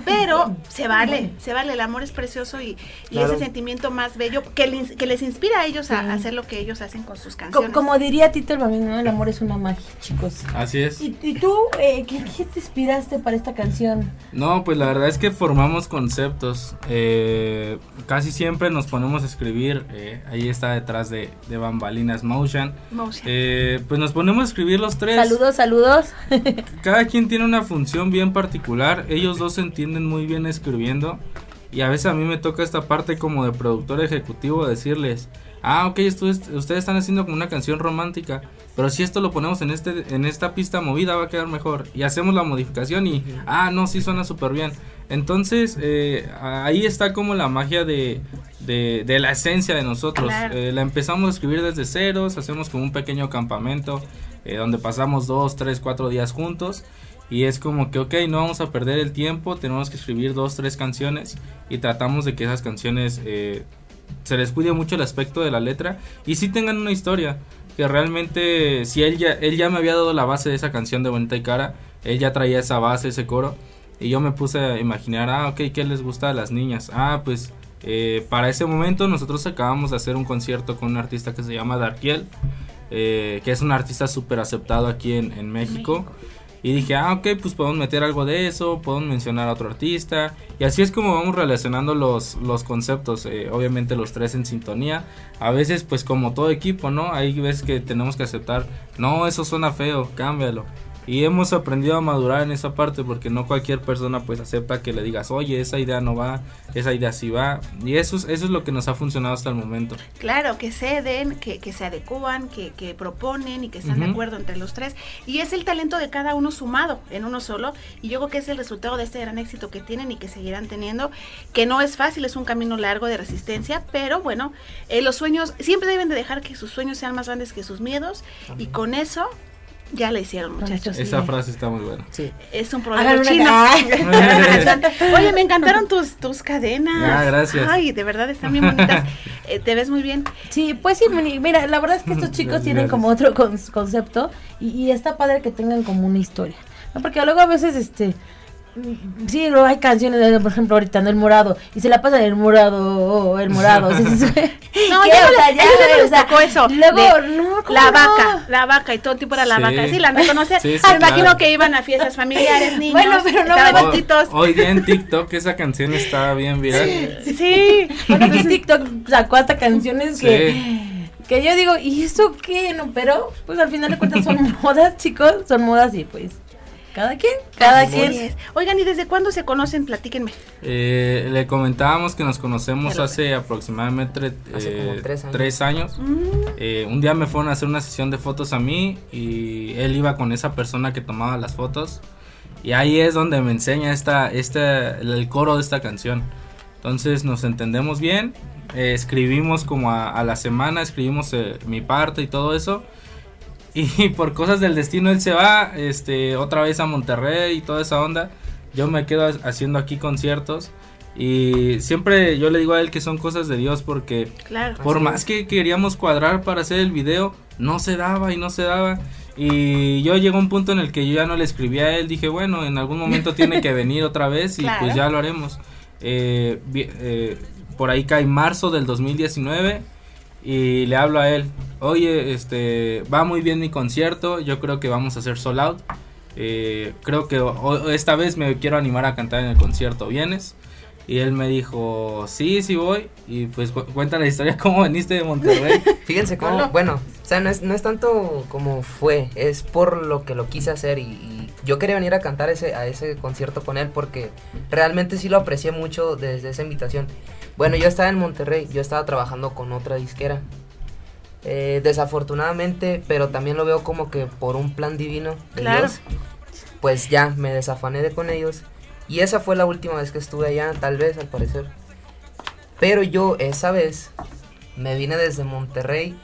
Pero se vale, se vale. El amor es precioso y, y Claro. ese sentimiento más bello que, les- que les inspira a ellos a, a hacer lo que ellos hacen con sus Co- canciones. como diría Tito el Bambino, ¿no? el amor es una magia, chicos. Así es. ¿Y, y tú, eh, ¿qué, qué te inspiraste para esta canción? No, pues la verdad es que formamos conceptos. eh, casi siempre nos ponemos a escribir. eh, ahí está detrás de, de Bambalinas Motion. Motion. Eh, pues nos ponemos a escribir los tres. Saludos, saludos. Cada quien tiene una función bien particular. Ellos dos se entienden muy bien escribiendo. Y a veces a mí me toca esta parte como de productor ejecutivo decirles, ah, ok, esto es- ustedes están haciendo como una canción romántica, pero si esto lo ponemos en, este, en esta pista movida va a quedar mejor. Y hacemos la modificación y, ah, no, sí suena súper bien. Entonces, eh, ahí está como la magia de, de, de la esencia de nosotros. Claro. Eh, la empezamos a escribir desde ceros, hacemos como un pequeño campamento eh, donde pasamos dos, tres, cuatro días juntos. Y es como que, ok, no vamos a perder el tiempo, tenemos que escribir dos, tres canciones y tratamos de que esas canciones eh, se les cuide mucho el aspecto de la letra y sí tengan una historia. Que realmente, si él ya, él ya me había dado la base de esa canción de Bonita y Cara, él ya traía esa base, ese coro. Y yo me puse a imaginar, ah, ok, ¿qué les gusta a las niñas? Ah, pues eh, para ese momento nosotros acabamos de hacer un concierto con un artista que se llama Darkiel, eh, que es un artista súper aceptado aquí en, en México. Y dije, ah, ok, pues podemos meter algo de eso, podemos mencionar a otro artista. Y así es como vamos relacionando los, los conceptos, eh, obviamente los tres en sintonía. A veces, pues como todo equipo, ¿no? Hay veces que tenemos que aceptar, no, eso suena feo, cámbialo. Y hemos aprendido a madurar en esa parte porque no cualquier persona pues acepta que le digas, oye, esa idea no va, esa idea sí va. Y eso es, eso es lo que nos ha funcionado hasta el momento. Claro, que ceden, que, que se adecúan, que, que proponen y que están de acuerdo entre los tres. Y es el talento de cada uno sumado en uno solo. Y yo creo que es el resultado de este gran éxito que tienen y que seguirán teniendo. Que no es fácil, es un camino largo de resistencia. Pero bueno, eh, los sueños siempre deben de dejar que sus sueños sean más grandes que sus miedos. Y con eso ya le hicieron, muchachos. Esa frase está muy buena. Sí. Es un problema chino. Oye, me encantaron tus, tus cadenas. Ah, gracias. Ay, de verdad están bien bonitas. Eh, te ves muy bien. Sí, pues sí, mira, la verdad es que estos chicos tienen como otro con- concepto y, y está padre que tengan como una historia. ¿no? Porque luego a veces, este, sí, luego hay canciones, por ejemplo, ahorita, ¿no? El morado, y se la pasan el morado, oh, el morado. sí, sí, sí. No, ¿Qué? ya no, O sea, no les tocó eso. Luego, de no, ¿cómo la no? vaca, la vaca y todo tipo era la Sí. vaca. Sí, la reconoce. Sí, sí, Me imagino que iban a fiestas familiares, niños. Bueno, pero no me-. Hoy día en TikTok esa canción está bien viral. Sí. Bueno, que TikTok sacó hasta canciones que, que yo digo, ¿y eso qué? No, pero pues al final de cuentas son modas, chicos, son modas y pues cada quien, cada Así quien. es. Oigan, ¿y desde cuándo se conocen? Platíquenme. Eh, le comentábamos que nos conocemos Pero- hace aproximadamente Hace como eh, tres años. tres años. Mm, Eh, un día me fueron a hacer una sesión de fotos a mí y él iba con esa persona que tomaba las fotos. Y ahí es donde me enseña esta, esta, el coro de esta canción. Entonces nos entendemos bien. eh, escribimos como a, a la semana, escribimos eh, mi parte y todo eso. Y por cosas del destino él se va este, otra vez a Monterrey y toda esa onda. Yo me quedo ha- haciendo aquí conciertos. Y siempre yo le digo a él que son cosas de Dios porque claro. por más que queríamos cuadrar para hacer el video, no se daba y no se daba. Y yo llegó un punto en el que yo ya no le escribí a él. Dije, bueno, en algún momento tiene que venir otra vez y Claro. pues ya lo haremos. Eh, eh, por ahí cae marzo del 2019 y le hablo a él. Oye, este, va muy bien mi concierto. Yo creo que vamos a hacer sold out. Eh, creo que o- esta vez me quiero animar a cantar en el concierto. ¿Vienes? Y él me dijo, sí, sí voy. Y pues cu- cuenta la historia cómo veniste de Monterrey. Fíjense cómo, Hola. bueno, o sea, no es, no es tanto como fue, es por lo que lo quise hacer y, y yo quería venir a cantar ese, a ese concierto con él porque realmente sí lo aprecié mucho desde esa invitación. Bueno, yo estaba en Monterrey, yo estaba trabajando con otra disquera. Eh, desafortunadamente, pero también lo veo como que por un plan divino de Claro. Dios, pues ya me desafané de con ellos. Y esa fue la última vez que estuve allá, tal vez, al parecer. Pero yo esa vez me vine desde Monterrey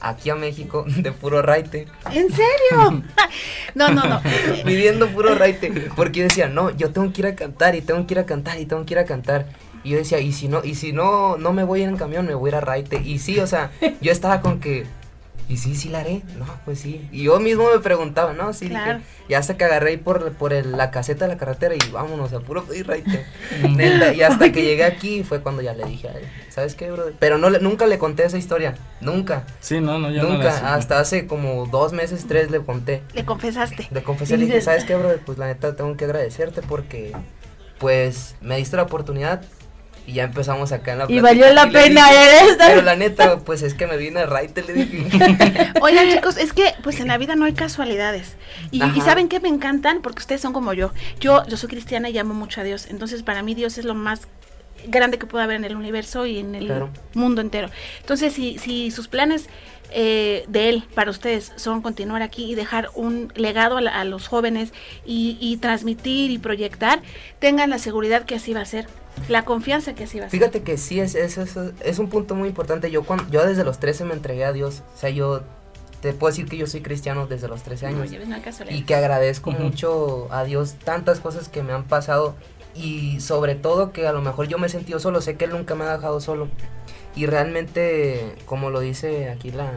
aquí a México de puro raite. ¿En serio? no, no, no. Viviendo puro raite. Porque yo decía, no, yo tengo que ir a cantar y tengo que ir a cantar y tengo que ir a cantar. Y yo decía, y si no, y si no, no me voy a ir en camión, me voy a ir a raite. Y sí, o sea, yo estaba con que, y sí, sí la haré. No, pues sí. Y yo mismo me preguntaba, no, sí, Claro. dije, ya hasta que agarré ahí por, por el- la caseta de la carretera y vámonos a puro pedir raite. Neta, y hasta que llegué aquí fue cuando ya le dije a él, ¿sabes qué, bro? Pero no le- nunca le conté esa historia, nunca. Sí, no, no, yo Nunca, hasta hace como dos meses, tres le conté. Le confesaste. Le confesé, le dije, ¿sabes qué, bro? Pues la neta tengo que agradecerte porque, pues, me diste la oportunidad y ya empezamos acá en la Y valió la y pena, dije, ¿eh? Pero la neta, pues es que me vine a Raite, le dije. Oigan, chicos, es que pues en la vida no hay casualidades. Y, y saben que me encantan porque ustedes son como yo. Yo yo soy cristiana y amo mucho a Dios. Entonces, para mí Dios es lo más grande que puede haber en el universo y en el Claro. mundo entero. Entonces, si, si sus planes eh, de él para ustedes son continuar aquí y dejar un legado a, la- a los jóvenes y, y transmitir y proyectar, tengan la seguridad que así va a ser. La confianza que sí va a ser. Fíjate que sí, es, es, es, es un punto muy importante. Yo, cuando, yo desde los 13 me entregué a Dios. O sea, yo te puedo decir que yo soy cristiano desde los 13 No, años. no y que agradezco mucho a Dios tantas cosas que me han pasado y sobre todo que a lo mejor yo me he sentido solo, sé que Él nunca me ha dejado solo y realmente, como lo dice aquí la,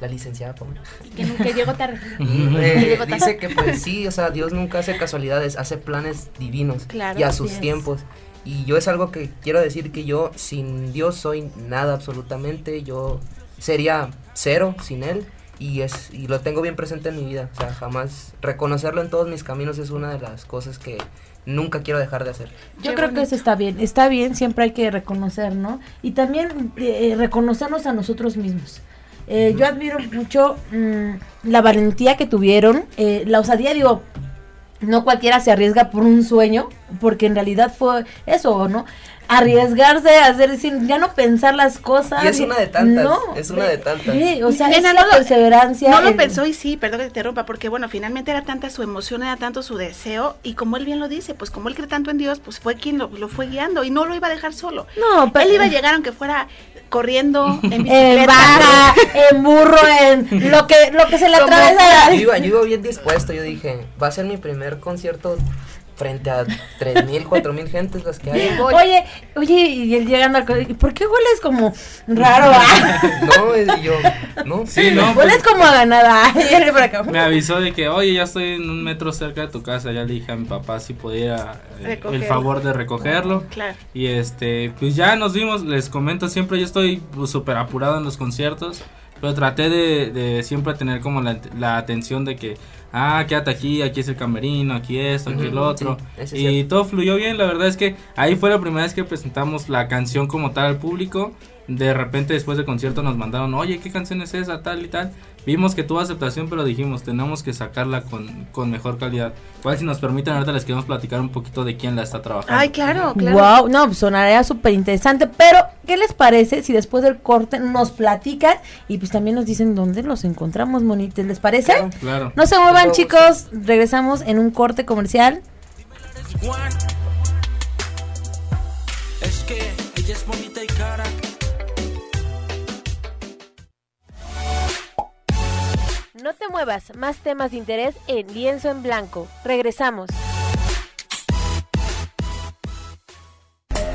la licenciada Pamela, Que nunca llegó tarde. eh, dice que pues sí, o sea, Dios nunca hace casualidades, hace planes divinos Claro, y a sus es. tiempos. Y yo es algo que quiero decir que yo sin Dios soy nada absolutamente, yo sería cero sin Él y, es, y lo tengo bien presente en mi vida, o sea, jamás reconocerlo en todos mis caminos es una de las cosas que nunca quiero dejar de hacer. Yo Qué creo que eso está bien, está bien, siempre hay que reconocer, ¿no? Y también eh, reconocernos a nosotros mismos. Eh, Yo admiro mucho mm, la valentía que tuvieron, eh, la osadía, digo, no cualquiera se arriesga por un sueño, porque en realidad fue eso, ¿no? Arriesgarse a hacer, decir, ya no pensar las cosas. Y es una de tantas, No, es una de tantas. ve, o sea, Nena, es la no lo- perseverancia. No lo pensó y sí, perdón que te interrumpa, porque bueno, finalmente era tanta su emoción, era tanto su deseo, y como él bien lo dice, pues como él cree tanto en Dios, pues fue quien lo, lo fue guiando y no lo iba a dejar solo. No, pero- Él iba a llegar aunque fuera corriendo en en bicicleta. baja, en burro, en lo que, lo que se le atraviesa. Yo iba, yo iba bien dispuesto, yo dije, va a ser mi primer concierto frente a 3.000, 4.000 gentes las que hay. Oye, oye, y él llegando al co- ¿y ¿por qué hueles como raro? ah? No, yo, no. Sí, no, pues, Hueles como a ganada. Me avisó de que, oye, ya estoy en un metro cerca de tu casa. Ya le dije a mi papá si podía eh, el favor de recogerlo. Claro. Y este, pues ya nos vimos, les comento siempre, yo estoy pues, súper apurado en los conciertos, pero traté de, de siempre tener como la, la atención de que, ah, quédate aquí, aquí es el camerino, aquí esto, aquí el otro. sí, y cierto. todo fluyó bien, la verdad es que ahí fue la primera vez que presentamos la canción como tal al público. De repente después del concierto nos mandaron, oye, ¿qué canción es esa? Tal y tal. Vimos que tuvo aceptación, pero dijimos, tenemos que sacarla con, con mejor calidad. Igual si nos permiten, ahorita les queremos platicar un poquito de quién la está trabajando. Ay, claro, claro. Wow, no, pues sonaría súper interesante. Pero, ¿qué les parece si después del corte nos platican y pues también nos dicen dónde los encontramos, monites? ¿Les parece? Claro. Claro. No se muevan, chicos. Regresamos en un corte comercial. No te muevas, más temas de interés en Lienzo en Blanco. Regresamos.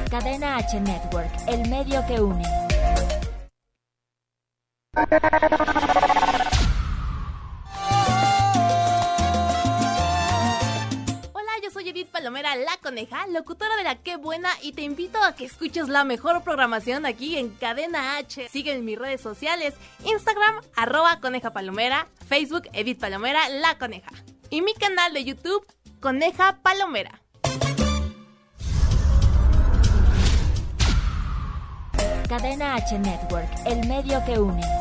Cadena H Network, el medio que une. Locutora de la Qué Buena, y te invito a que escuches la mejor programación aquí en Cadena H. Sigue en mis redes sociales, Instagram, arroba coneja palomera, Facebook, Edith Palomera, la coneja. Y mi canal de YouTube, Coneja Palomera. Cadena H Network, el medio que une.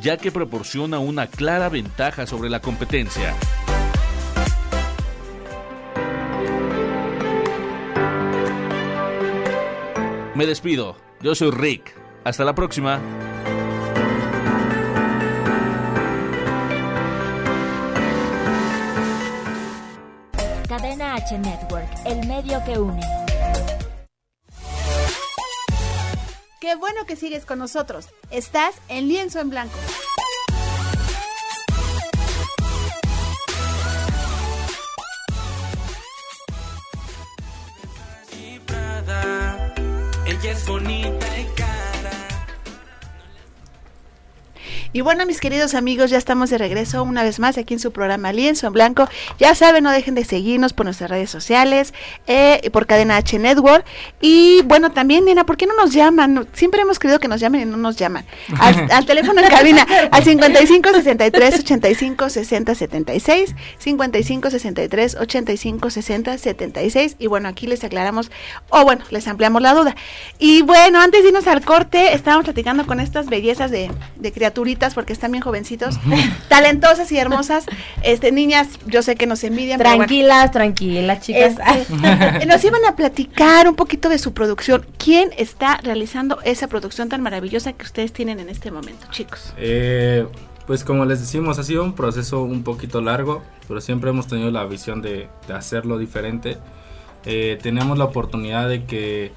ya que proporciona una clara ventaja sobre la competencia. Me despido, yo soy Rick, hasta la próxima. Cadena H Network, el medio que une. Qué bueno que sigues con nosotros. Estás en Lienzo en Blanco. Y bueno, mis queridos amigos, ya estamos de regreso una vez más aquí en su programa Lienzo en Blanco. Ya saben, no dejen de seguirnos por nuestras redes sociales, eh, por Cadena H Network. Y bueno, también, Nena, ¿por qué no nos llaman? Siempre hemos querido que nos llamen y no nos llaman. Al, al teléfono en cabina, al 55 63 85 60 76, 55 63 85 60 76. Y bueno, aquí les aclaramos, o bueno, les ampliamos la duda. Y bueno, antes de irnos al corte, estábamos platicando con estas bellezas de, de criaturitas, porque están bien jovencitos, talentosas y hermosas. Este, niñas, yo sé que nos envidian. pero bueno. Tranquilas, tranquilas, chicas. Este, nos iban a platicar un poquito de su producción. ¿Quién está realizando esa producción tan maravillosa que ustedes tienen en este momento, chicos? Eh, pues como les decimos, ha sido un proceso un poquito largo, pero siempre hemos tenido la visión de, de hacerlo diferente. Eh, tenemos la oportunidad de que,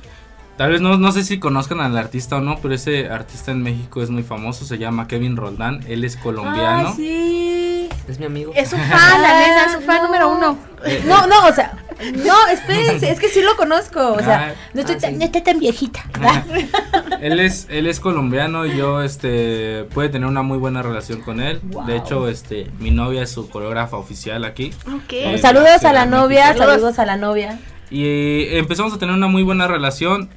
tal vez no, no sé si conozcan al artista o no, pero ese artista en México es muy famoso, se llama Kevin Roldán, él es colombiano. Ay, sí. Es mi amigo. Es su fan, la nena, es su fan no. número uno. No, no, o sea, no, espérense, es que sí lo conozco, o Ah, sea, no estoy, ah, tan, sí. no estoy tan viejita. Él es, él es colombiano y yo este puede tener una muy buena relación con él. Wow. De hecho, este mi novia es su coreógrafa oficial aquí. Ok. Eh, saludos a la novia, saludos a la novia. Y eh, empezamos a tener una muy buena relación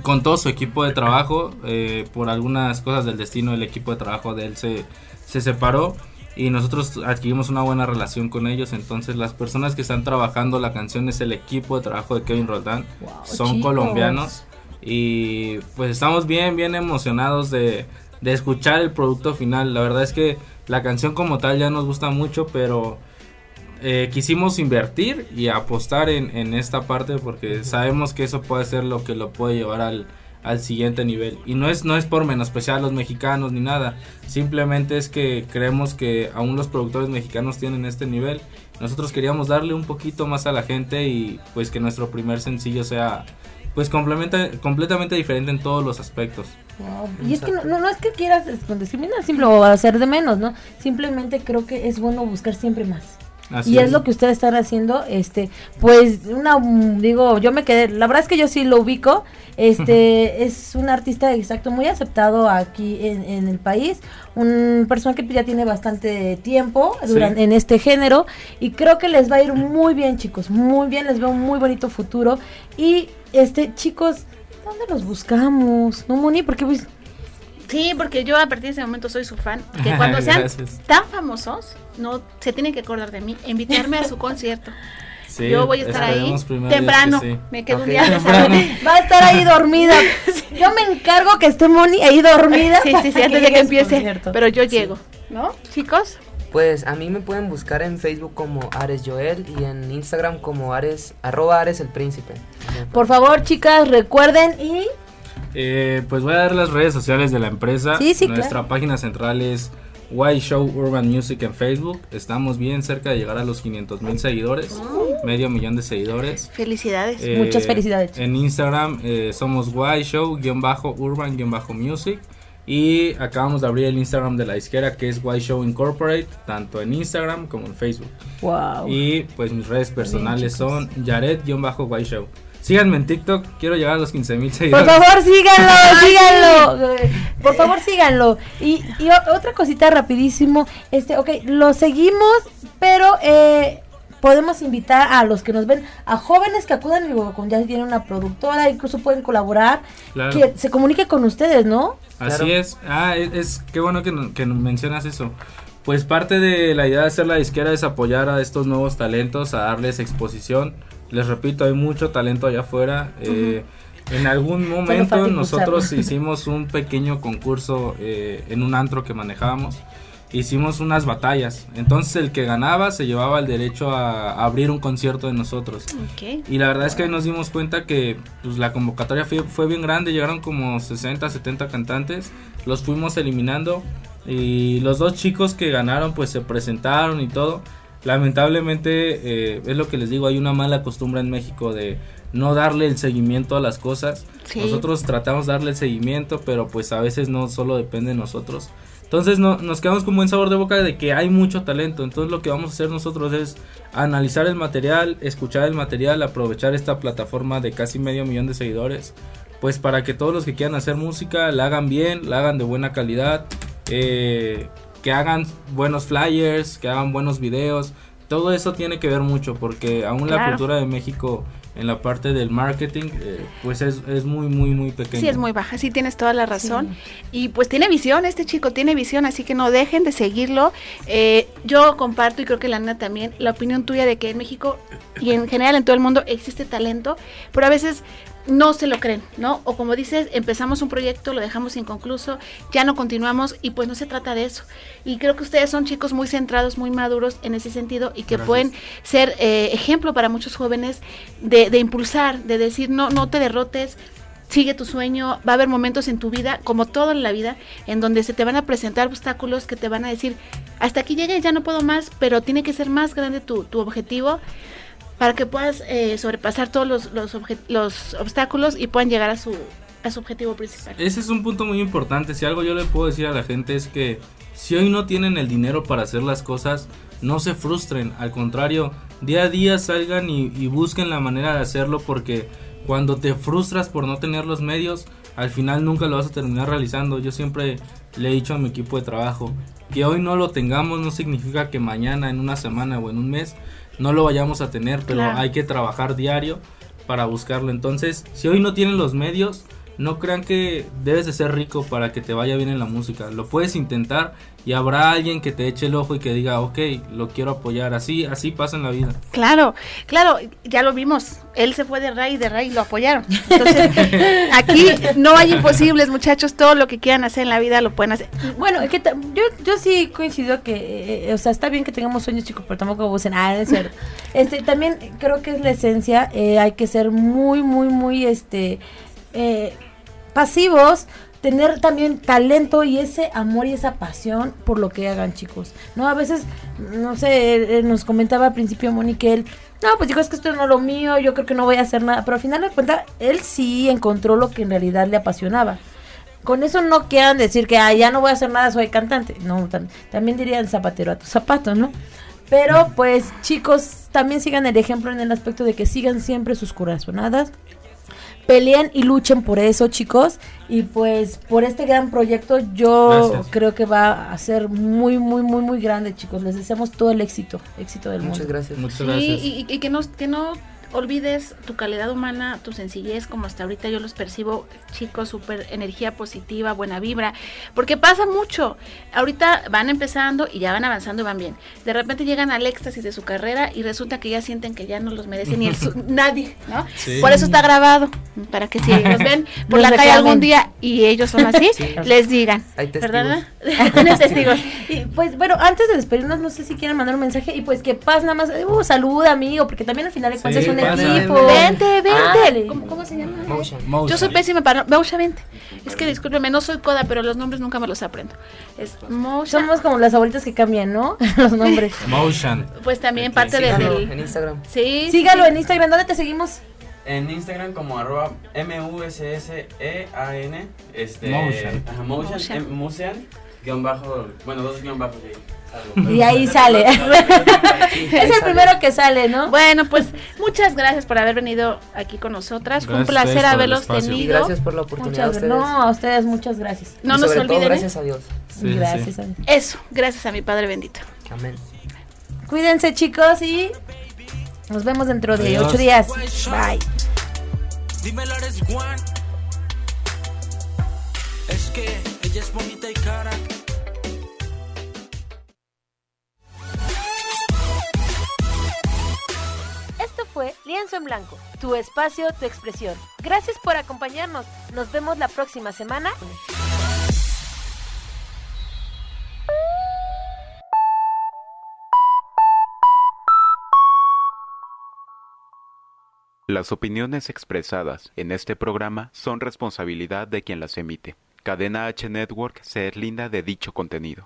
con todo su equipo de trabajo. eh, por algunas cosas del destino, el equipo de trabajo de él se, se separó. Y nosotros adquirimos una buena relación con ellos. Entonces, las personas que están trabajando la canción es el equipo de trabajo de Kevin Roldán. Son chicos. colombianos. Y pues estamos bien, bien emocionados de, de escuchar el producto final. La verdad es que la canción como tal ya nos gusta mucho, pero eh, quisimos invertir y apostar en, en esta parte porque sabemos que eso puede ser lo que lo puede llevar al, al siguiente nivel. Y no es, no es por menospreciar a los mexicanos ni nada, simplemente es que creemos que aún los productores mexicanos tienen este nivel. Nosotros queríamos darle un poquito más a la gente y pues que nuestro primer sencillo sea pues complementa, completamente diferente en todos los aspectos. Y es que no, no, no es que quieras es, con discriminar, simple o hacer de menos, ¿no? Simplemente creo que es bueno buscar siempre más. Así y es. lo que ustedes están haciendo, este, pues una, mm, digo, yo me quedé, la verdad es que yo sí lo ubico, este, es un artista exacto, muy aceptado aquí en, en el país, un persona que ya tiene bastante tiempo Sí. duran- en este género y creo que les va a ir muy bien chicos, muy bien, les veo un muy bonito futuro y este, chicos, ¿dónde los buscamos? ¿No, Moni? Porque pues, Sí, porque yo a partir de ese momento soy su fan. Que cuando sean Gracias. tan famosos, no se tienen que acordar de mí, invitarme a su concierto. Sí, yo voy a estar ahí temprano. que sí. Me quedo un día de Temprano. va a estar ahí dormida. Yo me encargo que esté Moni ahí dormida. Sí, sí, sí, antes de que a su empiece. concierto. Pero yo llego, ¿no? Chicos, Pues a mí me pueden buscar en Facebook como Ares Joel y en Instagram como Ares, arroba Ares el Príncipe. Por favor, chicas, recuerden y Eh, pues voy a dar las redes sociales de la empresa. Sí, sí, Nuestra claro. página central es Y Show Urban Music en Facebook. Estamos bien cerca de llegar a los 500 mil seguidores, medio millón de seguidores. felicidades. Eh, Muchas felicidades. En Instagram eh, somos Y Show Urban Music. Y acabamos de abrir el Instagram de la disquera que es Y Show Incorporate, tanto en Instagram como en Facebook. wow. Y pues mis redes personales son Jared-Y Show. Síganme en TikTok, quiero llegar a los 15 mil Por seguidores. favor, síganlo, síganlo. Por favor, síganlo. Y, y otra cosita rapidísimo. Este, ok, lo seguimos, pero eh, podemos invitar a los que nos ven, a jóvenes que acudan, digo, con ya tienen una productora, incluso pueden colaborar, Claro. que se comunique con ustedes, ¿no? Así Claro. es. Ah, es, es- qué bueno que, que mencionas eso. Pues parte de la idea de hacer la disquera es apoyar a estos nuevos talentos, a darles exposición. Les repito, hay mucho talento allá afuera. Eh, en algún momento nosotros hicimos un pequeño concurso eh, en un antro que manejábamos. Hicimos unas batallas. Entonces el que ganaba se llevaba el derecho a abrir un concierto de nosotros. Y la verdad es que ahí nos dimos cuenta que pues, la convocatoria fue, fue bien grande, llegaron como 60, 70 cantantes, los fuimos eliminando y los dos chicos que ganaron pues se presentaron y todo. Lamentablemente eh, es lo que les digo, hay una mala costumbre en México de no darle el seguimiento a las cosas. Sí. Nosotros tratamos de darle el seguimiento, pero pues a veces no solo depende de nosotros. Entonces no, nos quedamos con buen sabor de boca de que hay mucho talento. Entonces lo que vamos a hacer nosotros es analizar el material, escuchar el material, aprovechar esta plataforma de casi medio millón de seguidores. Pues para que todos los que quieran hacer música la hagan bien, la hagan de buena calidad. eh, que hagan buenos flyers, que hagan buenos videos. Todo eso tiene que ver mucho porque aún la cultura de México en la parte del marketing eh, pues es, es muy muy muy pequeña. Sí, es muy baja, sí tienes toda la razón. Y pues tiene visión, este chico tiene visión, así que no dejen de seguirlo. Eh, yo comparto y creo que la Nena también, la opinión tuya de que en México y en general en todo el mundo existe talento, pero a veces no se lo creen, ¿no? O como dices, empezamos un proyecto, lo dejamos inconcluso, ya no continuamos y pues no se trata de eso. Y creo que ustedes son chicos muy centrados, muy maduros en ese sentido y que Gracias. pueden ser eh, ejemplo para muchos jóvenes de, de impulsar, de decir, no, no te derrotes, sigue tu sueño, va a haber momentos en tu vida, como todo en la vida, en donde se te van a presentar obstáculos que te van a decir, hasta aquí llegué, ya no puedo más, pero tiene que ser más grande tu, tu objetivo para que puedas eh, sobrepasar todos los, los, obstáculos y puedan llegar a su, a su objetivo principal. Ese es un punto muy importante. Si algo yo le puedo decir a la gente es que si hoy no tienen el dinero para hacer las cosas, no se frustren. Al contrario, día a día salgan y, y busquen la manera de hacerlo porque cuando te frustras por no tener los medios, al final nunca lo vas a terminar realizando. Yo siempre le he dicho a mi equipo de trabajo que hoy no lo tengamos no significa que mañana, en una semana o en un mes no lo vayamos a tener, pero Claro. hay que trabajar diario para buscarlo. Entonces, si hoy no tienen los medios, no crean que debes de ser rico para que te vaya bien en la música. Lo puedes intentar y habrá alguien que te eche el ojo y que diga, ok, lo quiero apoyar. Así, así pasa en la vida. Claro, claro, ya lo vimos. Él se fue de Ray y de Ray lo apoyaron. Entonces, aquí no hay imposibles, muchachos. Todo lo que quieran hacer en la vida lo pueden hacer. Bueno, es que yo, yo sí coincido que, eh, o sea, está bien que tengamos sueños chicos, pero tampoco abusen. Ah, es cierto. Este, también creo que es la esencia, eh, hay que ser muy, muy, muy, este, eh, pasivos, tener también talento y ese amor y esa pasión por lo que hagan chicos. No, a veces, no sé, eh, nos comentaba al principio Monique, él, no, pues dijo, es que esto no es lo mío, yo creo que no voy a hacer nada, pero al final de cuentas, él sí encontró lo que en realidad le apasionaba. Con eso no quieran decir que "Ay, ya no voy a hacer nada, soy cantante. No, tam- también dirían zapatero a tu zapato, ¿no? Pero pues chicos, también sigan el ejemplo en el aspecto de que sigan siempre sus corazonadas. Peleen y luchen por eso, chicos. Y pues por este gran proyecto yo Gracias. creo que va a ser muy, muy, muy, muy grande, chicos. Les deseamos todo el éxito, éxito del Muchas mundo. gracias. Muchas Sí, gracias. y, y que, no, que no olvides tu calidad humana, tu sencillez, como hasta ahorita yo los percibo, chicos, súper energía positiva, buena vibra, porque pasa mucho. Ahorita van empezando y ya van avanzando y van bien. De repente llegan al éxtasis de su carrera y resulta que ya sienten que ya no los merece ni el su- nadie, ¿no? Sí. Por eso está grabado, para que si los ven por la calle algún día y ellos son así, Sí. les digan. Hay testigos. ¿Verdad? Tienes testigos. Y pues bueno, antes de despedirnos, no sé si quieren mandar un mensaje y pues que paz nada más, uh, salud amigo, porque también al final de cuentas Sí, es un pasa. equipo. Vente, vente. Ándale. ¿Cómo, cómo se llama? Motion. Motion. Yo soy pésima para. Mousha, vente. Es que discúlpeme, no soy coda, pero los nombres nunca me los aprendo. Es. Somos como las abuelitas que cambian, ¿no? Los nombres. Motion. Pues también parte de, Síganlo del. en Instagram. Sí. Sígalo en Instagram, ¿dónde te seguimos? En Instagram como arroba M-U-S-S-E-A-N este, Motion. Ajá, motion, Motion. em- Musean, guion bajo, bueno, dos guion bajos ahí. salgo. Y ahí sale. es el primero que sale, ¿no? Bueno, pues muchas gracias por haber venido aquí con nosotras. Fue un placer haberlos espacio. Y tenido. gracias por la oportunidad a Muchas, ustedes. no, a ustedes muchas gracias. No Y nos todo, olviden. ¿eh? gracias a Dios. Sí, gracias. sí. a- Eso, gracias a mi Padre bendito. Amén. Cuídense, chicos, y nos vemos dentro de Adiós. ocho días. Bye. Dímelo, eres Juan. Es que ella es bonita y cara. Esto fue Lienzo en Blanco, tu espacio, tu expresión. Gracias por acompañarnos. Nos vemos la próxima semana. Las opiniones expresadas en este programa son responsabilidad de quien las emite. Cadena H Network se deslinda de dicho contenido.